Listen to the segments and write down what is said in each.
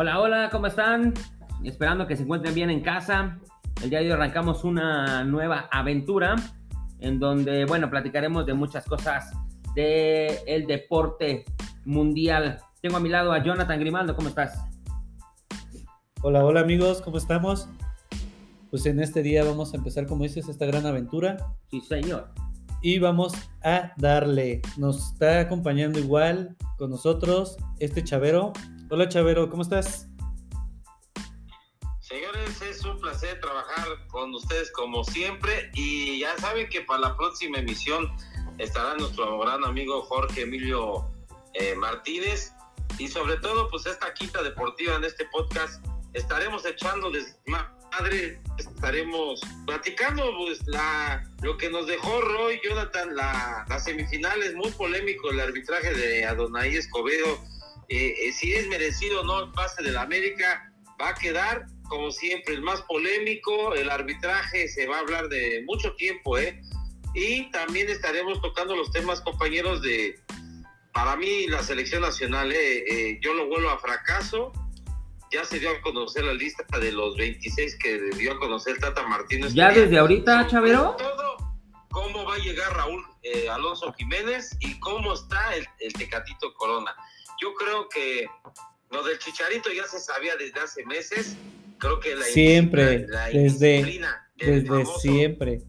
Hola, hola, ¿cómo están? Esperando que se encuentren bien en casa. El día de hoy arrancamos una nueva aventura en donde, bueno, platicaremos de muchas cosas del el deporte mundial. Tengo a mi lado a Jonathan Grimaldo, ¿cómo estás? Hola, hola amigos, ¿cómo estamos? Pues en este día vamos a empezar, como dices, esta gran aventura. Sí, señor. Y vamos a darle. Nos está acompañando igual con nosotros este Chavero. Hola Chavero, ¿cómo estás? Señores, es un placer trabajar con ustedes como siempre y ya saben que para la próxima emisión estará nuestro gran amigo Jorge Emilio eh, Martínez y sobre todo pues esta quinta deportiva en este podcast estaremos echándoles madre, estaremos platicando pues la lo que nos dejó Roy Jonathan la, las semifinales muy polémico el arbitraje de Adonai Escobedo eh, eh, si es merecido o no el pase de la América va a quedar como siempre, el más polémico, el arbitraje se va a hablar de mucho tiempo, ¿eh? Y también estaremos tocando los temas, compañeros, de, para mí, la selección nacional, ¿eh? eh yo lo vuelvo a fracaso. Ya se dio a conocer la lista de los 26 que dio a conocer Tata Martínez. ¿Ya desde ahorita, Chavero? Todo, cómo va a llegar Raúl eh, Alonso Jiménez y cómo está el, el Tecatito Corona. Yo creo que lo del Chicharito ya se sabía desde hace meses creo que la siempre, desde, desde siempre.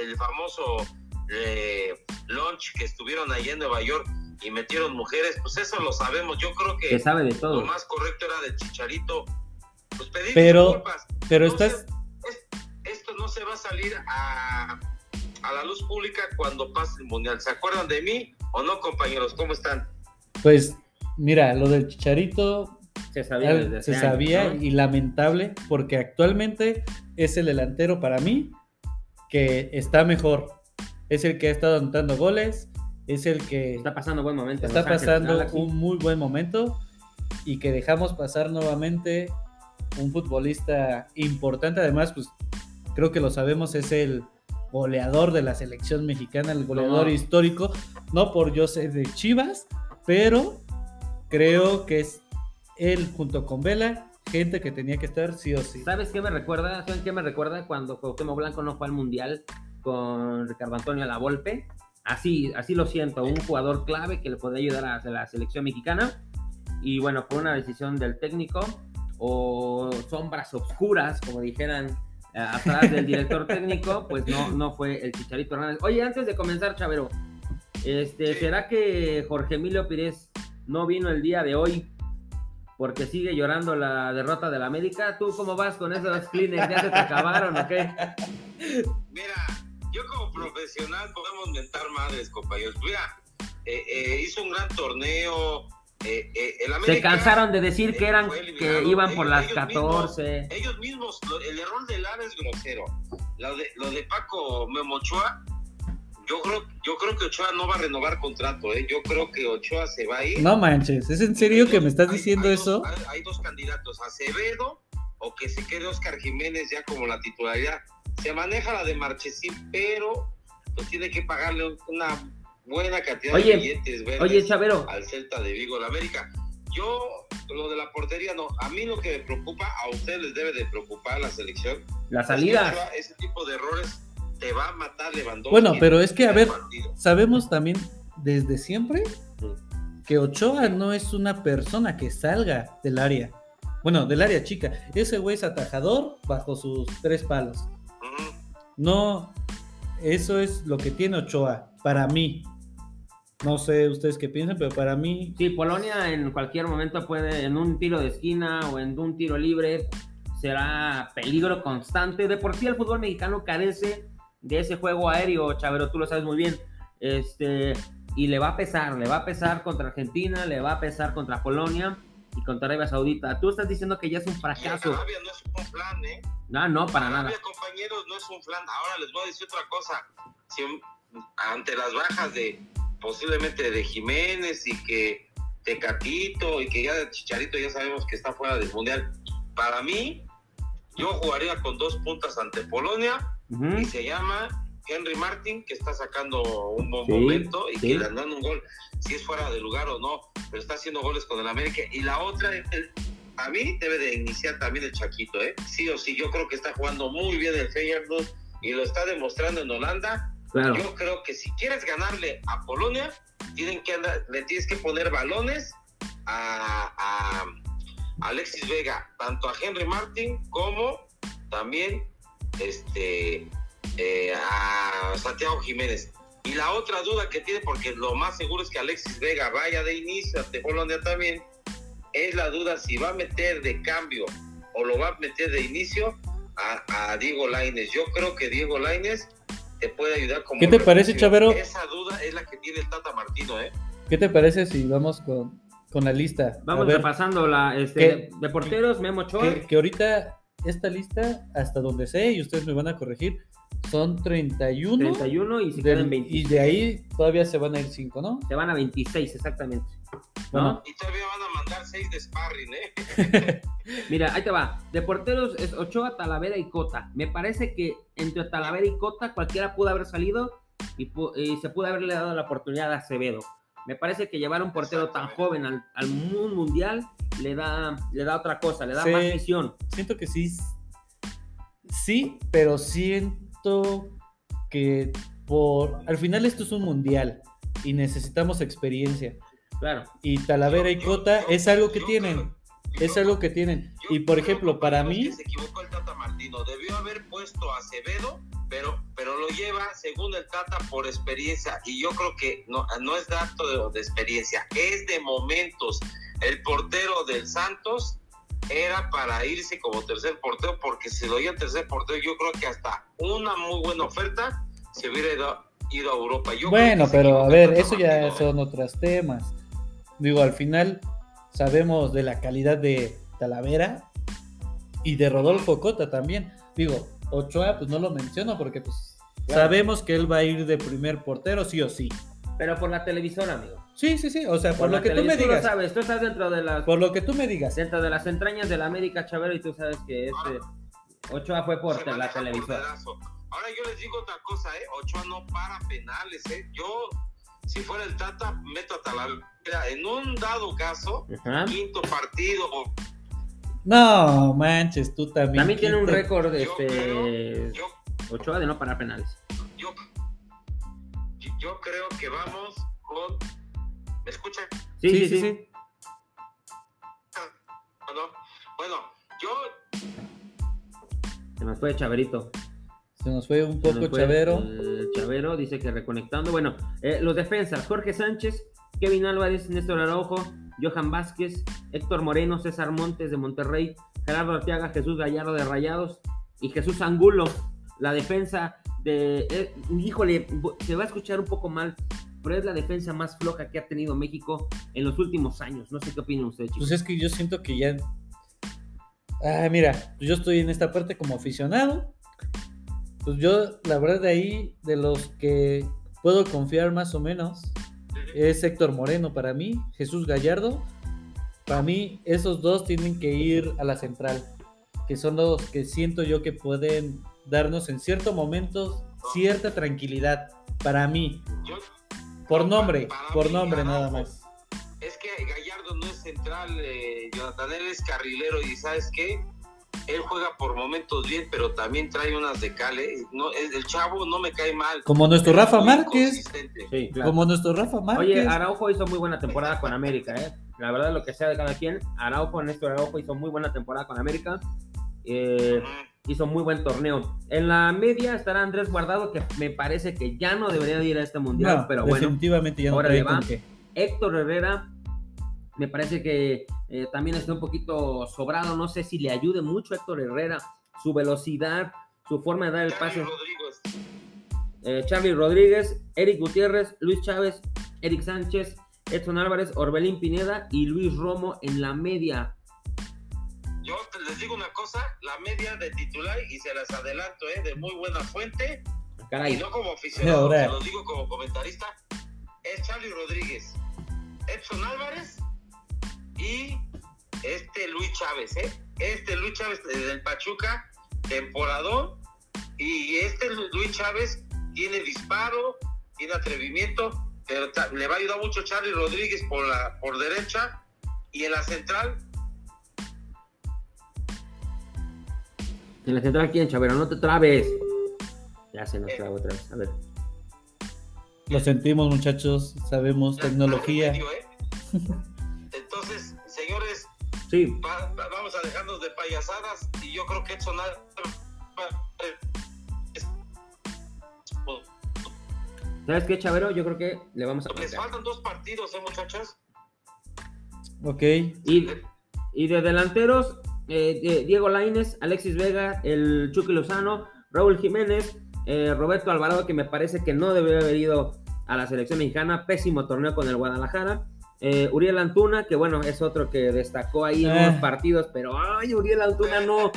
El, famoso eh, launch que estuvieron allí en Nueva York y metieron mujeres, pues eso lo sabemos. Yo creo que, sabe de todo. lo más correcto era del Chicharito. Pues pedir pero, disculpas. Pero estás... esto no se va a salir a, a la luz pública cuando pase el Mundial. ¿Se acuerdan de mí o no, compañeros? ¿Cómo están? Pues mira, lo del Chicharito se sabía, se sabía y lamentable porque actualmente es el delantero para mí que está mejor. Es el que ha estado anotando goles, es el que está pasando buen momento. Está pasando un muy buen momento y que dejamos pasar nuevamente un futbolista importante. Además, pues creo que lo sabemos, es el goleador de la selección mexicana, el goleador histórico, no por yo ser de Chivas, pero creo que es él junto con Vela, gente que tenía que estar sí o sí. ¿Sabes qué me recuerda? ¿Saben qué me recuerda cuando Cuauhtémoc Blanco no fue al Mundial con Ricardo Antonio Lavolpe? Así, así lo siento, un jugador clave que le podría ayudar a la selección mexicana. Y bueno, por una decisión del técnico o sombras oscuras, como dijeran eh, atrás del director técnico, pues no, no fue el Chicharito Hernández. Oye, antes de comenzar, Chavero, este, ¿será que Jorge Emilio Pires no vino el día de hoy porque sigue llorando la derrota del América. ¿Tú cómo vas con esos Kleenex? ¿Ya se te acabaron o qué? Mira, yo como profesional podemos mentar madres, compañeros. Mira, eh, eh, hizo un gran torneo. Eh, el América, se cansaron de decir que eran que iban por las 14. ellos mismos, el error del Lara es grosero. Lo de, lo de Paco Memochoa yo creo, yo creo que Ochoa no va a renovar contrato, ¿eh? Yo creo que Ochoa se va a ir. No manches, ¿es en serio que me estás diciendo eso? hay, dos candidatos, Acevedo o que se quede Oscar Jiménez ya como la titularidad. Se maneja la de Marchesín, pero pues tiene que pagarle una buena cantidad de billetes verdes oye, Chavero. al Celta de Vigo, la América. Yo, lo de la portería, no. A mí lo que me preocupa, a ustedes les debe de preocupar la selección. La salida. ese tipo de errores te va a matar Lewandowski. Bueno, pero es que, a ver, sabemos también desde siempre que Ochoa no es una persona que salga del área. Bueno, del área chica. Ese güey es atajador bajo sus tres palos. No, eso es lo que tiene Ochoa, para mí. No sé ustedes qué piensan, pero para mí. Sí, Polonia en cualquier momento puede, en un tiro de esquina o en un tiro libre, será peligro constante. De por sí el fútbol mexicano carece de ese juego aéreo, Chavero, tú lo sabes muy bien. Este, y le va a pesar, le va a pesar contra Argentina, le va a pesar contra Polonia y contra Arabia Saudita. Tú estás diciendo que ya es un fracaso. Arabia no es un plan, ¿eh? No, no, para nada. compañeros, no es un plan. Ahora les voy a decir otra cosa. Si, ante las bajas de posiblemente de Jiménez y que Tecatito y que ya de Chicharito ya sabemos que está fuera del Mundial, para mí, yo jugaría con dos puntas ante Polonia y se llama Henry Martin, que está sacando un buen Sí, momento y sí. que le dan un gol, si es fuera de lugar o no, pero está haciendo goles con el América. Y la otra, el- a mí debe de iniciar también el Chaquito, ¿eh? Sí o sí, yo creo que está jugando muy bien el Feyenoord y lo está demostrando en Holanda. Claro. Yo creo que si quieres ganarle a Polonia, tienen que andar, le tienes que poner balones a, a Alexis Vega, tanto a Henry Martin como también este eh, a Santiago Jiménez. Y la otra duda que tiene, porque lo más seguro es que Alexis Vega vaya de inicio ante Polonia también, es la duda si va a meter de cambio o lo va a meter de inicio a, a Diego Laines. Yo creo que Diego Laines te puede ayudar como ¿Qué te parece. Chavero? Esa duda es la que tiene el Tata Martino, ¿eh? ¿Qué te parece si vamos con, con la lista? Vamos repasando la este, ¿Qué? de porteros, Memo que, que ahorita esta lista, hasta donde sé, y ustedes me van a corregir, son 31. 31 y se del- quedan y 26. de ahí todavía se van a ir 5, ¿no? Se van a 26, exactamente. Bueno, Y todavía van a mandar seis de sparring, ¿eh? Mira, ahí te va. De porteros es Ochoa, Talavera y Cota. Me parece que entre Talavera y Cota cualquiera pudo haber salido y, pu- y se pudo haberle dado la oportunidad a Acevedo. Me parece que llevar a un portero tan joven al, al mu- mundial le da, le da otra cosa, le da Sí. más visión. siento que sí. Sí, pero siento que por. Al final esto es un mundial y necesitamos experiencia. Claro. Y Talavera y Cota yo- es algo que tienen. creo- Es algo que tienen. yo Y por ejemplo, para mí. Se equivocó el Tata Martino. Debió haber puesto a Acevedo, pero, pero lo lleva, según el Tata, por experiencia. Y yo creo que no, no es dato de, de experiencia, es de momentos. El portero del Santos era para irse como tercer portero, porque si lo iba tercer portero, yo creo que hasta una muy buena oferta se hubiera ido, ido a Europa. Yo Bueno, pero a ver, eso ya ¿eh? son otros temas. Digo, al final sabemos de la calidad de Talavera y de Rodolfo Cota también. Digo, Ochoa, pues no lo menciono porque pues Claro. sabemos que él va a ir de primer portero, sí o sí. Pero por la televisora, amigo. Sí, sí, sí. O sea, por, lo que tú me digas. Tú sabes, tú estás dentro de las, Por lo que tú me digas. dentro de las entrañas de la América Chavero y tú sabes que este Ochoa fue por la televisora. Ahora yo les digo otra cosa, ¿eh? Ochoa no para penales, ¿eh? Yo, si fuera el Tata, meto a Talavera. En un dado caso, Ajá. quinto partido, o- No, manches, tú también. También tiene un récord yo este yo, Ochoa de no parar penales. yo, yo creo que vamos con... ¿Me escuchan? Sí, sí, sí. Bueno, bueno, yo Se nos fue Chaverito. Se nos fue un poco fue, Chavero. Chavero dice que reconectando. Bueno, eh, los defensas: Jorge Sánchez, Kevin Álvarez, Néstor Araujo, Johan Vázquez, Héctor Moreno, César Montes de Monterrey, Gerardo Arteaga, Jesús Gallardo de Rayados y Jesús Angulo. La defensa de. eh, híjole, se va a escuchar un poco mal, pero es la defensa más floja que ha tenido México en los últimos años. No sé qué opinan ustedes, chicos. Pues es que yo siento que ya. Ah, mira, yo estoy en esta parte como aficionado. Pues yo, la verdad, de ahí, de los que puedo confiar más o menos, es Héctor Moreno para mí, Jesús Gallardo. Para mí, esos dos tienen que ir a la central, que son los que siento yo que pueden darnos en ciertos momentos cierta tranquilidad. Para mí, por nombre, por nombre nada más. Es que Gallardo no es central, eh, Jonathan, él es carrilero y ¿sabes qué? Él juega por momentos bien, pero también trae unas de cale. No, el, el chavo no me cae mal. Como nuestro Rafa Márquez. inconsistente. Sí, claro. Como nuestro Rafa Márquez. Oye, Araujo hizo muy buena temporada con América, ¿eh? La verdad, lo que sea de cada quien, Araujo, Néstor Araujo hizo muy buena temporada con América. Eh, hizo muy buen torneo. En la media estará Andrés Guardado, que me parece que ya no debería de ir a este mundial, No, pero bueno. definitivamente ya no ahora le va. Héctor Herrera, me parece que eh, también está un poquito sobrado. No sé si le ayude mucho a Héctor Herrera, su velocidad, su forma de dar el pase. Rodríguez. Eh, Charlie Rodríguez, Eric Gutiérrez, Luis Chávez, Eric Sánchez, Edson Álvarez, Orbelín Pineda y Luis Romo en la media. Yo te- les digo una cosa, la media de titular, y se las adelanto, ¿eh? de muy buena fuente, y Caray, no como aficionado, se lo digo como comentarista, es Charlie Rodríguez, Edson Álvarez y este Luis Chávez, ¿eh? Este Luis Chávez eh, del Pachuca, temporadón, y este Lu- Luis Chávez tiene disparo, tiene atrevimiento, pero le va a ayudar mucho Charlie Rodríguez por la por derecha y en la central. En la central quién, Chavero, no te trabes. Ya se nos traba otra vez. A ver. Lo sentimos, muchachos. Sabemos tecnología. ¿eh? Sí. vamos a dejarnos de payasadas y yo creo que Edson ¿Sabes qué, Chavero? Yo creo que le vamos a... Les faltan dos partidos, ¿eh, muchachos? Ok. Y, y de delanteros, eh, Diego Laines, Alexis Vega, el Chucky Lozano, Raúl Jiménez, eh, Roberto Alvarado, que me parece que no debería haber ido a la selección mexicana, pésimo torneo con el Guadalajara. Eh, Uriel Antuna, que bueno, es otro que destacó ahí en unos partidos, pero ay, Uriel Antuna no,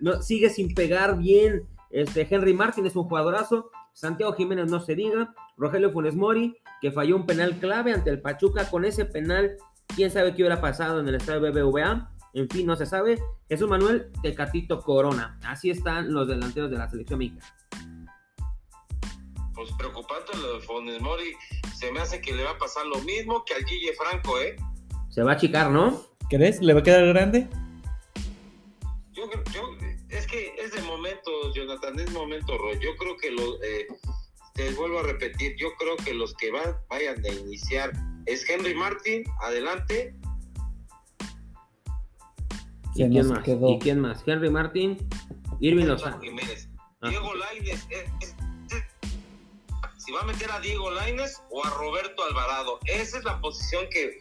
no sigue sin pegar bien. Este, Henry Martin es un jugadorazo. Santiago Jiménez no se diga, Rogelio Funes Mori, que falló un penal clave ante el Pachuca, con ese penal, quién sabe qué hubiera pasado en el estadio BBVA, en fin, no se sabe. Jesús Manuel Tecatito Corona, así están los delanteros de la selección mexicana. Pues preocupante lo de Funes Mori, se me hace que le va a pasar lo mismo que al Guille Franco, ¿eh? Se va a achicar, ¿no? ¿Crees? ¿Le va a quedar grande? Yo, yo es que es de momento, Jonathan, es momento, Roy. Yo creo que lo, eh, te vuelvo a repetir, yo creo que los que van, vayan a iniciar es Henry Martin, adelante. ¿Y quién más? ¿Y quién más? Henry Martin, Irving Lozano. Ah. Diego Lainez, si va a meter a Diego Lainez o a Roberto Alvarado. Esa es la posición que eh,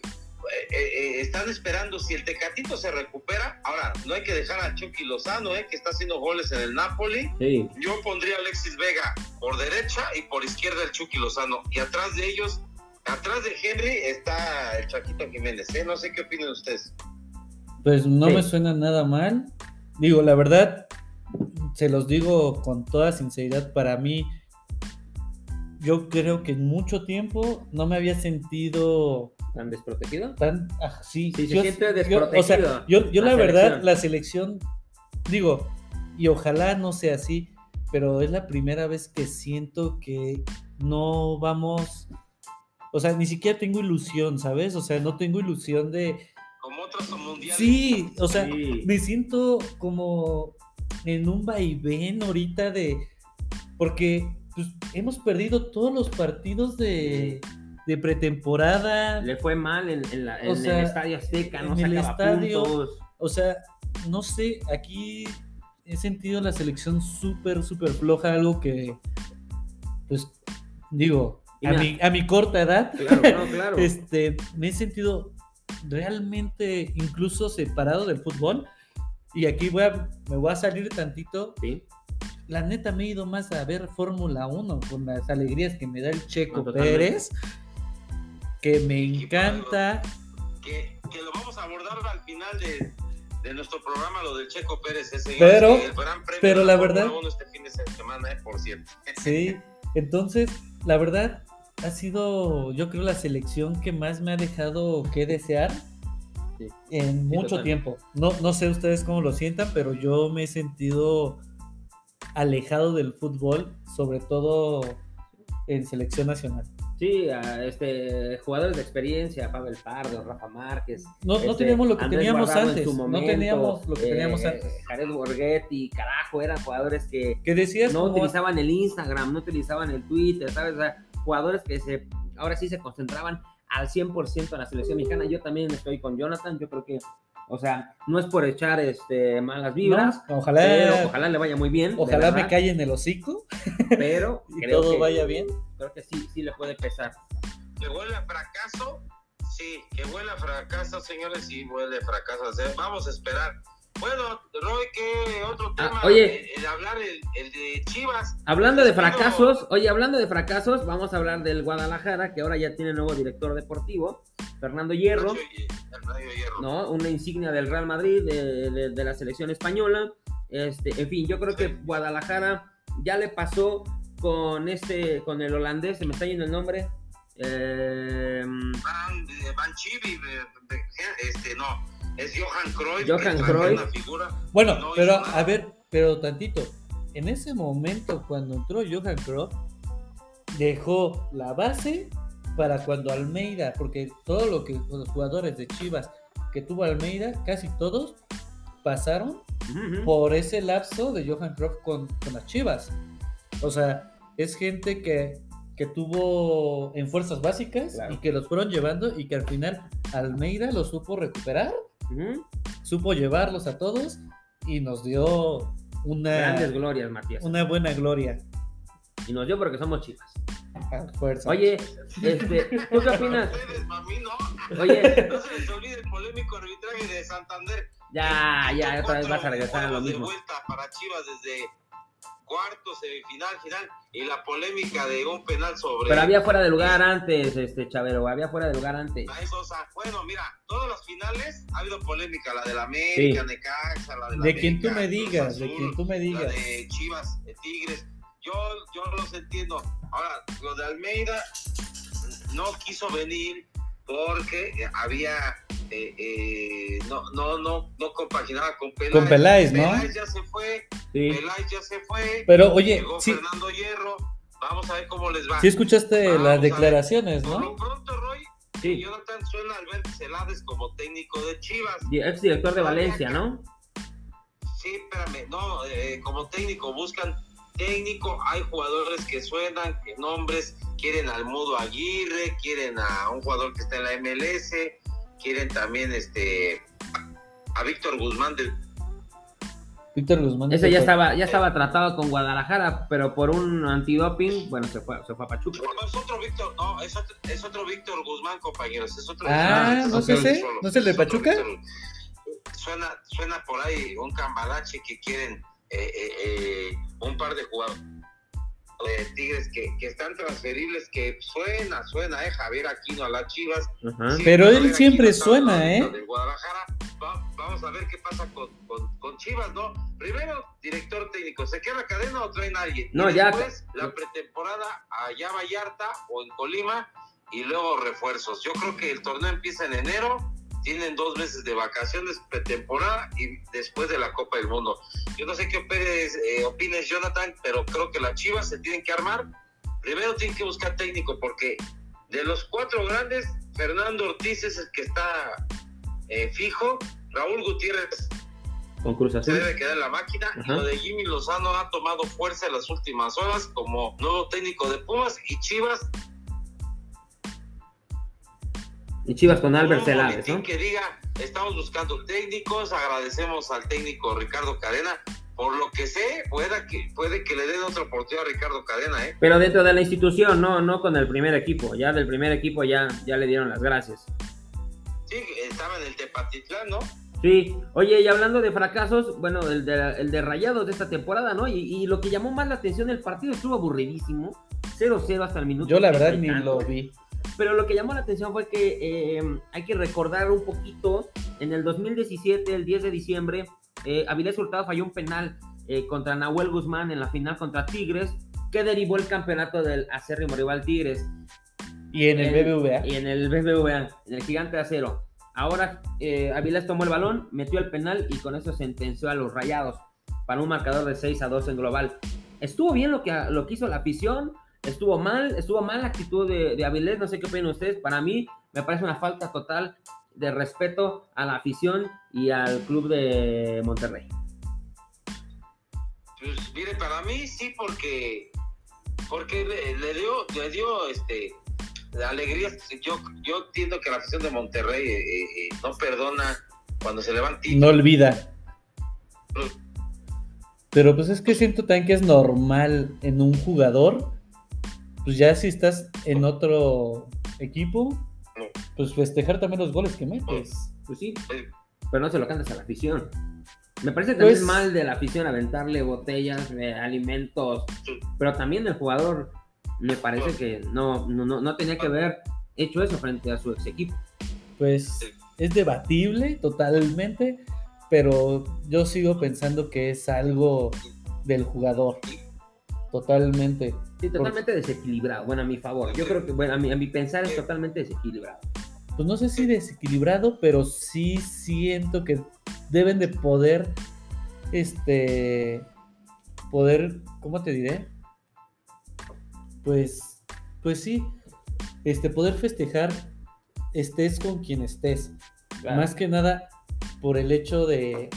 eh, están esperando si el Tecatito se recupera. Ahora, no hay que dejar a Chucky Lozano, eh, que está haciendo goles en el Napoli. Yo pondría a Alexis Vega por derecha y por izquierda el Chucky Lozano. Y atrás de ellos, atrás de Henry, está el Chaquito Jiménez. No sé qué opinan ustedes. Pues no me suena nada mal. Digo, la verdad, se los digo con toda sinceridad, para mí, yo creo que en mucho tiempo no me había sentido ¿Tan desprotegido? Tan, ah, sí, sí, yo, se siente desprotegido. o sea, yo, yo la, verdad, la selección, digo, y ojalá no sea así, pero es la primera vez que siento que no vamos, o sea, ni siquiera tengo ilusión, ¿sabes? O sea, no tengo ilusión de... Como otros mundiales. Sí, o sea, me siento como en un vaivén ahorita de... Porque pues, hemos perdido todos los partidos de de pretemporada. Le fue mal en, en, el Estadio Azteca, no en el estadio, O sea, no sé, aquí he sentido la selección súper, súper floja, algo que, pues, digo, a mi, a mi, corta edad, este, me he sentido realmente incluso separado del fútbol. Y aquí voy a, me voy a salir tantito. La neta me he ido más a ver Fórmula 1 con las alegrías que me da el Checo Pérez que me encanta. Que, que, lo vamos a abordar al final de, de nuestro programa, lo del Checo Pérez, ese pero, pero la verdad. Este fin de semana, eh, por cierto. Sí, entonces, la verdad, ha sido, yo creo, la selección que más me ha dejado que desear en mucho tiempo. No, no sé ustedes cómo lo sientan, pero yo me he sentido alejado del fútbol, sobre todo en selección nacional. Sí, a este, jugadores de experiencia, Pavel Pardo, Rafa Márquez. No, no este, teníamos lo que teníamos antes. no teníamos lo que teníamos eh, antes. Jared Borghetti, carajo, eran jugadores que, ¿Qué decías no utilizaban el Instagram, no utilizaban el Twitter, ¿sabes? O sea, jugadores que se, ahora sí se concentraban al 100% en la selección mexicana. Yo también estoy con Jonathan, yo creo que o sea, no es por echar este, malas vibras. ojalá, ojalá le vaya muy bien. Ojalá me calle en el hocico. Pero y todo vaya bien. Creo que sí, sí le puede pesar. Que huele a fracaso, sí, que huele a fracaso, señores, sí huele a fracaso. vamos a esperar. Bueno, Roy, ¿qué otro ah, tema? oye, el, hablar el, de Chivas. Hablando de fracasos, oye, hablando de fracasos, vamos a hablar del Guadalajara, que ahora ya tiene nuevo director deportivo, Fernando Hierro. ¿no? Una insignia del Real Madrid, de, la selección española. Este, en fin, yo creo que Guadalajara ya le pasó con este, con el holandés, se me está yendo el nombre. Eh, Van, Van Chivi, este, no es Johan Cruyff. Johan Cruyff. Bueno, pero a ver, pero tantito. En ese momento, cuando entró Johan Cruyff, dejó la base para cuando Almeida, porque todo lo que los jugadores de Chivas que tuvo Almeida, casi todos pasaron por ese lapso de Johan Cruyff con, con las Chivas. O sea, es gente que, que tuvo en fuerzas básicas Claro. y que los fueron llevando y que al final Almeida los supo recuperar, supo llevarlos a todos y nos dio una, Grandes glorias, Matías. una buena gloria. Y nos dio porque somos chivas. A fuerza. Oye, este, ¿tú qué opinas? Ustedes, mami, no. Oye, No se les olvide el polémico arbitraje de Santander. ya, ya, Quitó otra vez vas a regresar a lo juegos de mismo. vuelta para Chivas desde cuarto, semifinal, final y la polémica de un penal sobre. Pero había fuera de lugar antes, este Chavero, había fuera de lugar antes. Bueno, mira, todas las finales ha habido polémica, la de la América, Sí. Necaxa, la de la de quien tú América, me digas, de Azul, quien tú me la digas. de Chivas, de Tigres. Yo, yo los entiendo. Ahora, lo de Almeida no quiso venir porque había eh, eh, no, no, no, no compaginaba con Peláez. Con Peláez, ¿no? Peláez ya se fue, Sí. Peláez ya se fue. Pero oye, llegó sí, Fernando Hierro. Vamos a ver cómo les va. sí escuchaste Vamos las declaraciones, Por lo ¿no? pronto, Roy, Sí, Jonathan suena Alberto Celades como técnico de Chivas. ex director de Valencia, ¿no? Sí, espérame, no, eh, como técnico buscan técnico, hay jugadores que suenan, que nombres, quieren al Mudo Aguirre, quieren a un jugador que está en la MLS, quieren también este a Víctor Guzmán del Víctor Guzmán. Ese ya estaba, ya estaba tratado con Guadalajara, pero por un antidoping, bueno, se fue, se fue a Pachuca. No, es otro Víctor, no, es otro, es otro Víctor Guzmán, compañeros, es otro Ah, ¿no otro es ese? Víctor, ¿No es el de Pachuca? Víctor. Suena, suena por ahí un cambalache que quieren eh, eh, eh, un par de jugadores de Tigres que, que están transferibles, que suena, suena, eh, Javier Aquino a las Chivas. Pero él Javier siempre Aquino suena, ¿eh? Guadalajara. Va- vamos a ver qué pasa con, con, con Chivas, ¿no? Primero, director técnico, ¿se queda cadena o traen a alguien? No, Y ya- Después, la pretemporada allá Vallarta o en Colima y luego refuerzos. Yo creo que el torneo empieza en enero, tienen dos meses de vacaciones, pretemporada y después de la Copa del Mundo. Yo no sé qué opines, eh, opines, Jonathan, pero creo que las Chivas se tienen que armar. Primero tienen que buscar técnico porque de los cuatro grandes, Fernando Ortiz es el que está eh, fijo. Raúl Gutiérrez Con Cruz se Azul. debe quedar en la máquina. Y lo de Jimmy Lozano ha tomado fuerza en las últimas horas como nuevo técnico de Pumas y Chivas. Y Chivas con Albert Celades, ¿no? que diga, estamos buscando técnicos, agradecemos al técnico Ricardo Cadena. Por lo que sé, puede que, puede que le den otra oportunidad a Ricardo Cadena, ¿eh? Pero dentro de la institución, no, no con el primer equipo. Ya del primer equipo ya, ya le dieron las gracias. Sí, estaba en el Tepatitlán, ¿no? Sí, oye, y hablando de fracasos, bueno, el de, el de Rayados de esta temporada, ¿no? Y, y lo que llamó más la atención del partido estuvo aburridísimo. 0-0 hasta el minuto. Yo la verdad 30 y ni lo vi. Pero lo que llamó la atención fue que eh, hay que recordar un poquito, en el 2017, el 10 de diciembre, eh, Avilés Hurtado falló un penal eh, contra Nahuel Guzmán en la final contra Tigres, que derivó el campeonato del acérrimo rival Tigres. Y en el En- BBVA. Y en el BBVA, en el gigante de acero. Ahora eh, Avilés tomó el balón, metió el penal y con eso sentenció a los rayados para un marcador de 6 a 2 en global. Estuvo bien lo que, lo que hizo la afición, estuvo mal, estuvo mal la actitud de, de Avilés, no sé qué opinan ustedes. Para mí me parece una falta total de respeto a la afición y al club de Monterrey. Pues mire, para mí sí, porque porque le, le dio, le dio este alegría. Yo, yo entiendo que la afición de Monterrey eh, eh, eh, no perdona cuando se levanta No olvida. Pero pues es que siento también que es normal en un jugador. Pues ya si estás en otro equipo, pues festejar también los goles que metes. Pues sí, Eh, pero no se lo cantas a la afición. Me parece también Pues- mal de la afición aventarle botellas de alimentos, pero también el jugador me parece que no, no, no, no tenía que haber hecho eso frente a su ex equipo. Pues es debatible totalmente, pero yo sigo pensando que es algo del jugador. Totalmente. Sí, totalmente desequilibrado. Bueno, a mi favor. Yo creo que, bueno, a mi, a mi pensar es totalmente desequilibrado. Pues no sé si desequilibrado, pero sí siento que deben de poder, este, poder, ¿cómo te diré? Pues pues sí, este, poder festejar, estés con quien estés. Claro. Más que nada por el hecho de,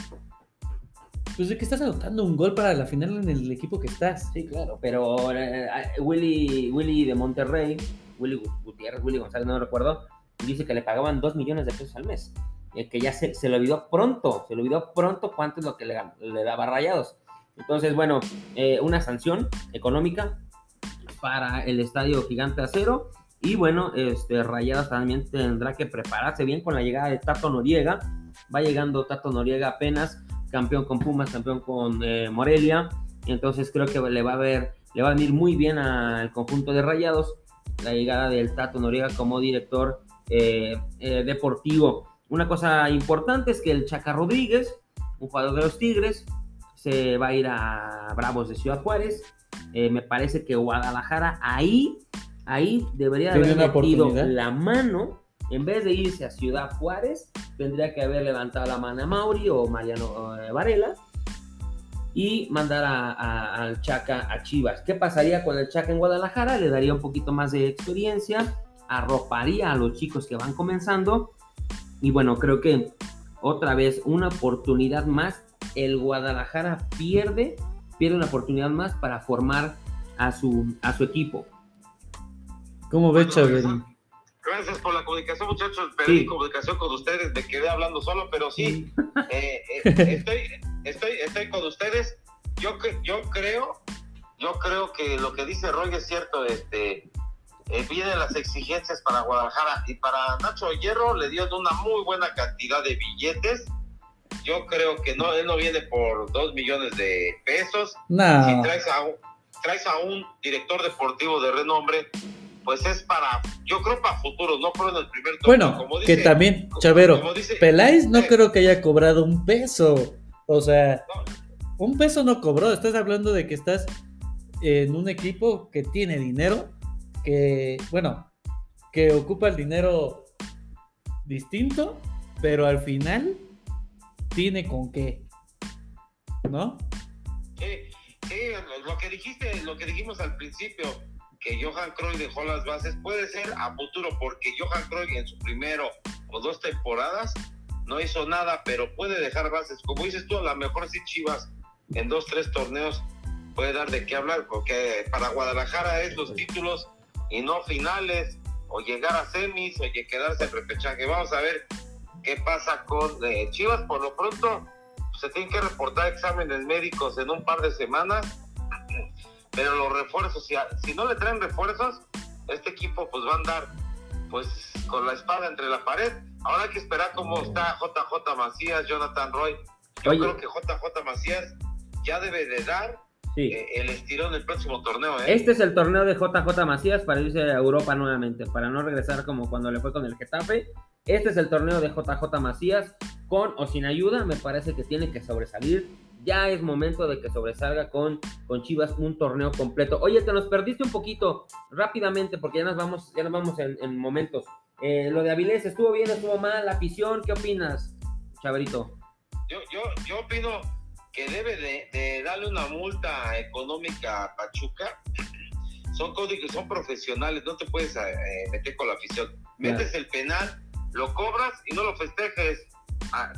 pues de que estás anotando un gol para la final en el equipo que estás. Sí, claro, pero eh, eh, Willy, Willy de Monterrey, Willy Gu- Gutiérrez, Willy González, no recuerdo, dice que le pagaban 2 millones de pesos al mes. Y que ya se, se le olvidó pronto, se le olvidó pronto cuánto es lo que le, le daba Rayados. Entonces, bueno, eh, una sanción económica para el estadio Gigante Acero. Y bueno, este, Rayadas también tendrá que prepararse bien con la llegada de Tato Noriega. Va llegando Tato Noriega apenas, campeón con Pumas, campeón con eh, Morelia. Entonces creo que le va a ver, le va a venir muy bien al conjunto de Rayados la llegada del Tato Noriega como director eh, eh, deportivo. Una cosa importante es que el Chaca Rodríguez, un jugador de los Tigres, se va a ir a Bravos de Ciudad Juárez. Eh, me parece que Guadalajara ahí, ahí debería haber metido la mano. En vez de irse a Ciudad Juárez, tendría que haber levantado la mano a Mauri o Mariano eh, Varela y mandar a- a- al Chaca a Chivas. ¿Qué pasaría con el Chaca en Guadalajara? Le daría un poquito más de experiencia, arroparía a los chicos que van comenzando y bueno, creo que otra vez una oportunidad más. El Guadalajara pierde, pierde una oportunidad más para formar a su, a su equipo. ¿Cómo ves, Chaveri? Gracias por la comunicación, muchachos. Perdí Sí. comunicación con ustedes, me quedé hablando solo, pero sí, eh, eh, estoy, estoy, estoy con ustedes. Yo, yo creo, yo creo que lo que dice Roy es cierto. Este, eh, vienen las exigencias para Guadalajara y para Nacho Hierro le dio una muy buena cantidad de billetes. Yo creo que no, él no viene por dos millones de pesos. Si No, traes a, traes a un director deportivo de renombre, pues es para, yo creo para futuro, no creo en el primer torneo. bueno, como que dice- también, como- Chavero, como dice- Peláez no eh, creo que haya cobrado un peso. O sea, no, un peso no cobró. Estás hablando de que estás en un equipo que tiene dinero, que, bueno, que ocupa el dinero distinto, pero al final tiene con qué. ¿No? Sí, lo que dijiste, lo que dijimos al principio, que Johan Cruyff dejó las bases, puede ser a futuro, porque Johan Cruyff en su primero o dos temporadas no hizo nada, pero puede dejar bases. Como dices tú, a lo mejor sí Chivas en dos, tres torneos puede dar de qué hablar, porque para Guadalajara es los títulos y no finales, o llegar a semis, o quedarse en repechaje. Vamos a ver qué pasa con eh, Chivas. Por lo pronto, se tienen que reportar exámenes médicos en un par de semanas, pero los refuerzos, si, a- si no le traen refuerzos, este equipo pues va a andar pues con la espada entre la pared. Ahora hay que esperar cómo está JJ Macías, Jonathan Roy. Yo Oye. creo que JJ Macías ya debe de dar Sí. eh, el estirón del próximo torneo. ¿eh? Este es el torneo de JJ Macías para irse a Europa nuevamente, para no regresar como cuando le fue con el Getafe. Este es el torneo de JJ Macías, con o sin ayuda, me parece que tiene que sobresalir. Ya es momento de que sobresalga con, con Chivas un torneo completo. Oye, te nos perdiste un poquito rápidamente porque ya nos vamos, ya nos vamos en, en momentos. Eh, lo de Avilés, ¿estuvo bien, estuvo mal? ¿La afición? ¿Qué opinas, Chaverito? Yo, yo, yo opino que debe de, de darle una multa económica a Pachuca. Son códigos, son profesionales, no te puedes eh, meter con la afición. Metes el penal, lo cobras y no lo festejes.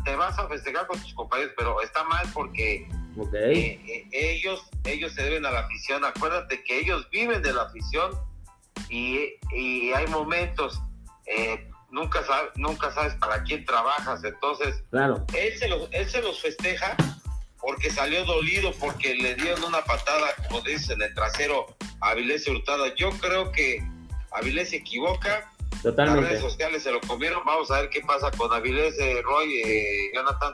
Te vas a festejar con tus compañeros, pero está mal porque eh, eh, ellos, ellos se deben a la afición. Acuérdate que ellos viven de la afición y, y hay momentos, eh, nunca, nunca sabes para quién trabajas. Entonces, Claro. él se, los, él se los festeja porque salió dolido, porque le dieron una patada, como dicen, en el trasero a Avilés Hurtado. Yo creo que Avilés se equivoca, las Totalmente. redes sociales se lo comieron. Vamos a ver qué pasa con Avilés, eh, Roy, eh, Jonathan.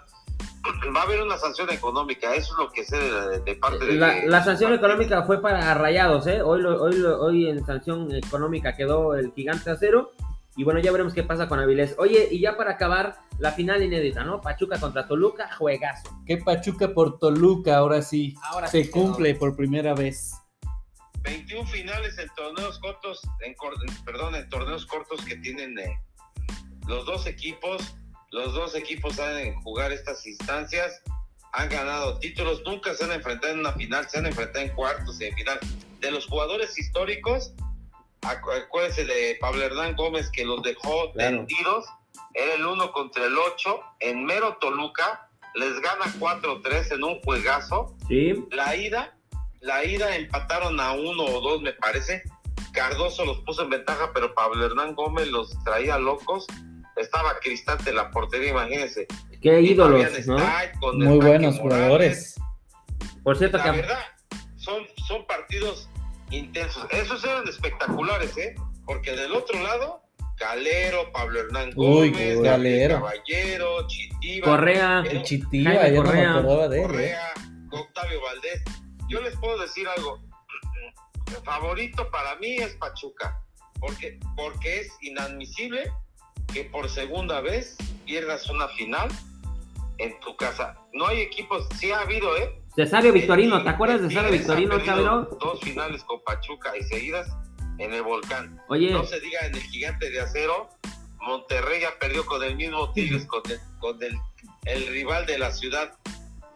Va a haber una sanción económica, eso es lo que sé de, de parte de... La, la sanción económica fue para Rayados, ¿eh? Hoy, lo- hoy, lo- hoy en sanción económica quedó el gigante acero. Y bueno, ya veremos qué pasa con Avilés. Oye, y ya para acabar, la final inédita, ¿no? Pachuca contra Toluca, juegazo. Que Pachuca por Toluca, ahora sí. Ahora se sí, cumple por primera vez. 21 finales en torneos cortos, en, perdón, en torneos cortos que tienen eh, los dos equipos. Los dos equipos saben jugar estas instancias, han ganado títulos, nunca se han enfrentado en una final, se han enfrentado en cuartos y en final. De los jugadores históricos, acu- acuérdense de Pablo Hernán Gómez que los dejó Claro. tendidos, era el 1 contra el 8, en mero Toluca, les gana 4-3 en un juegazo, Sí, la ida, la ida empataron a uno o dos me parece, Cardoso los puso en ventaja, pero Pablo Hernán Gómez los traía locos, estaba Cristante en la portería, imagínense. qué ídolos, ¿no? Con Muy buenos Morales. jugadores. Por cierto, La que verdad, son, son partidos intensos. Esos eran espectaculares, ¿eh? Porque del otro lado, Calero, Pablo Hernán Gómez, uy. Caballero, Chitiba, Correa, no me Correa. de él. ¿eh? Correa, Octavio Valdés. Yo les puedo decir algo. El favorito para mí es Pachuca. Porque, porque es inadmisible que por segunda vez pierdas una final en tu casa. No hay equipos, sí ha habido, ¿eh? Cesario Victorino, ¿te acuerdas de Cesario Victorino, Chavero? Dos finales con Pachuca y seguidas en el volcán. Oye, No se diga en el gigante de acero. Monterrey ya perdió con el mismo Tigres, con el, con el, el rival de la ciudad.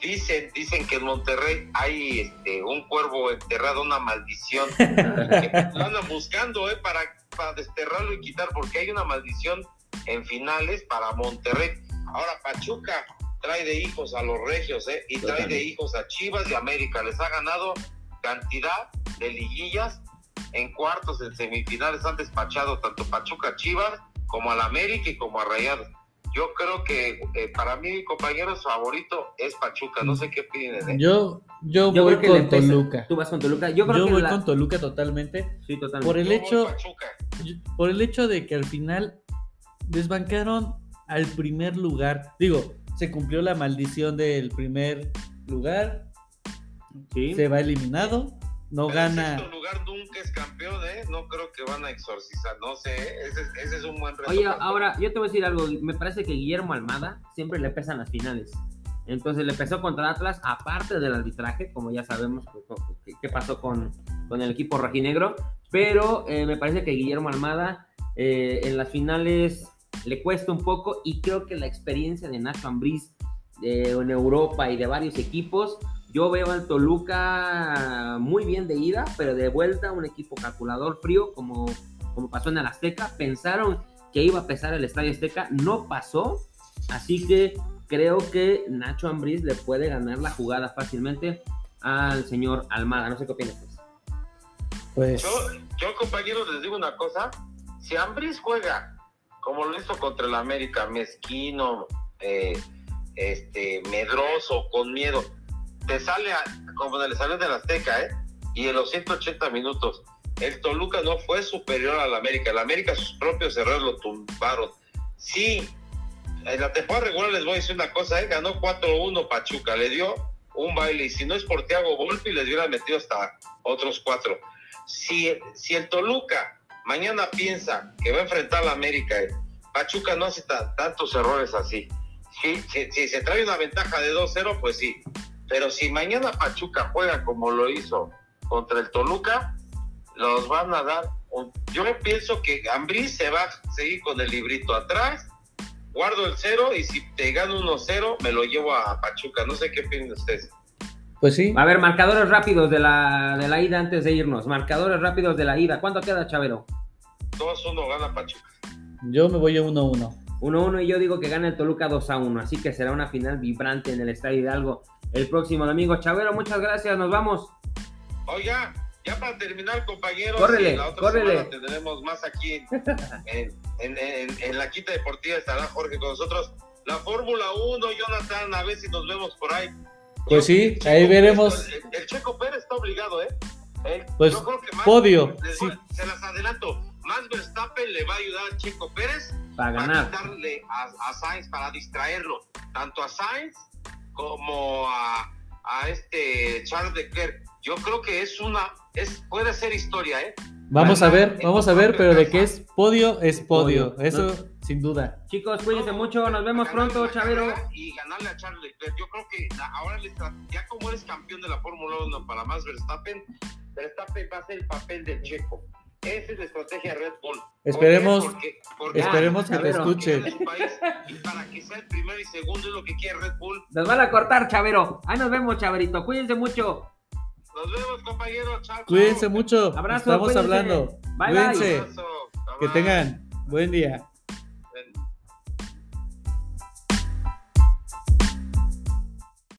Dicen, dicen que en Monterrey hay este, un cuervo enterrado, una maldición. que lo andan buscando eh, para, para desterrarlo y quitar, porque hay una maldición en finales para Monterrey. Ahora Pachuca trae de hijos a los regios, ¿eh? Y trae de hijos a Chivas y América. Les ha ganado cantidad de liguillas en cuartos, en semifinales. Han despachado tanto Pachuca Chivas como al América y como a Rayados. Yo creo que eh, para mí, mi compañero favorito es Pachuca. No sé qué opinen, ¿eh? Yo, yo, yo voy con. Toluca. Tú vas con Toluca. Yo creo Yo que voy la- con Toluca totalmente. Sí, totalmente. Por el Yo hecho, por el hecho de que al final desbancaron al primer lugar. Digo, se cumplió la maldición del primer lugar, Sí. se va eliminado, no Pero gana. sexto lugar nunca es campeón, ¿eh? No creo que van a exorcizar, no sé, ese, es- ese es un buen reto. Oye, ahora yo te voy a decir algo. Me parece que Guillermo Almada siempre le pesan las finales. Entonces le pesó contra Atlas, aparte del arbitraje, como ya sabemos qué qué pasó con, con el equipo rojinegro. Pero eh, me parece que Guillermo Almada eh, en las finales le cuesta un poco y creo que la experiencia de Nacho Ambriz eh, en Europa y de varios equipos, yo veo al Toluca muy bien de ida, pero de vuelta un equipo calculador frío como, como pasó en el Azteca. Pensaron que iba a pesar el Estadio Azteca, no pasó, así que creo que Nacho Ambriz le puede ganar la jugada fácilmente al señor Almada. No sé qué opinas. Pues Yo, yo, compañeros, les digo una cosa. Si Ambris juega como lo hizo contra el América, mezquino, eh, este, medroso, con miedo, te sale a- como le salió del Azteca, ¿eh? Y en los 180 minutos, el Toluca no fue superior al América. El América, sus propios errores lo tumbaron. Sí, en la temporada regular les voy a decir una cosa, ¿eh? Ganó 4-1 Pachuca, le dio un baile. Y si no es por Thiago Volpi, les hubiera metido hasta otros cuatro si, si el Toluca mañana piensa que va a enfrentar a la América, eh, Pachuca no hace ta- tantos errores así. Si- si se trae una ventaja de 2-0, pues sí. Pero si mañana Pachuca juega como lo hizo contra el Toluca, los van a dar. un- Yo pienso que Ambriz se va a seguir con el librito atrás, guardo el cero y si te gano 1-0, me lo llevo a Pachuca. No sé qué opinan ustedes. Pues sí, A ver, marcadores rápidos de la, de la ida antes de irnos. Marcadores rápidos de la ida. ¿Cuánto queda, Chavero? 2-1 gana Pachuca. yo me voy a 1-1. 1-1 y yo digo que gana el Toluca 2-1. Así que será una final vibrante en el Estadio Hidalgo el próximo domingo. Chavero, muchas gracias. Nos vamos. Oiga, ya para terminar, compañeros, Córrele, la otra córrele. semana tendremos más aquí en, en, en- en- en la quita deportiva, estará Jorge con nosotros. La Fórmula 1, Jonathan, a ver si nos vemos por ahí. Pues sí, Checo ahí Pérez, veremos. El, el Checo Pérez está obligado, ¿eh? Pues, yo creo que Max- podio, les sí. voy- Se las adelanto. Max Verstappen le va a ayudar a Checo Pérez Para para ganar. quitarle a, a Sainz, para distraerlo, tanto a Sainz como a, a este Charles Leclerc. Yo creo que es una, es puede ser historia, ¿eh? Vamos a ver, vamos a ver, pero de que es podio, es podio. Podio. Eso sin duda. Chicos, cuídense mucho. Nos vemos pronto, Chavero. Y ganarle a Charles Leclerc. Yo creo que ahora le está- ya como eres campeón de la Fórmula 1 para más Verstappen, Verstappen va a hacer el papel del checo. Esa es la estrategia de Red Bull. Esperemos- Porque- porque- Esperemos que te escuche. y para que sea el primero y segundo es lo que quiere Red Bull. Nos van a cortar, Chavero. Ahí nos vemos, Chaverito. Cuídense mucho. Nos vemos, compañeros. Chao. Cuídense mucho. Abrazo, Estamos cuídense. hablando. Bye, bye. Cuídense. Bye, Que tengan buen día.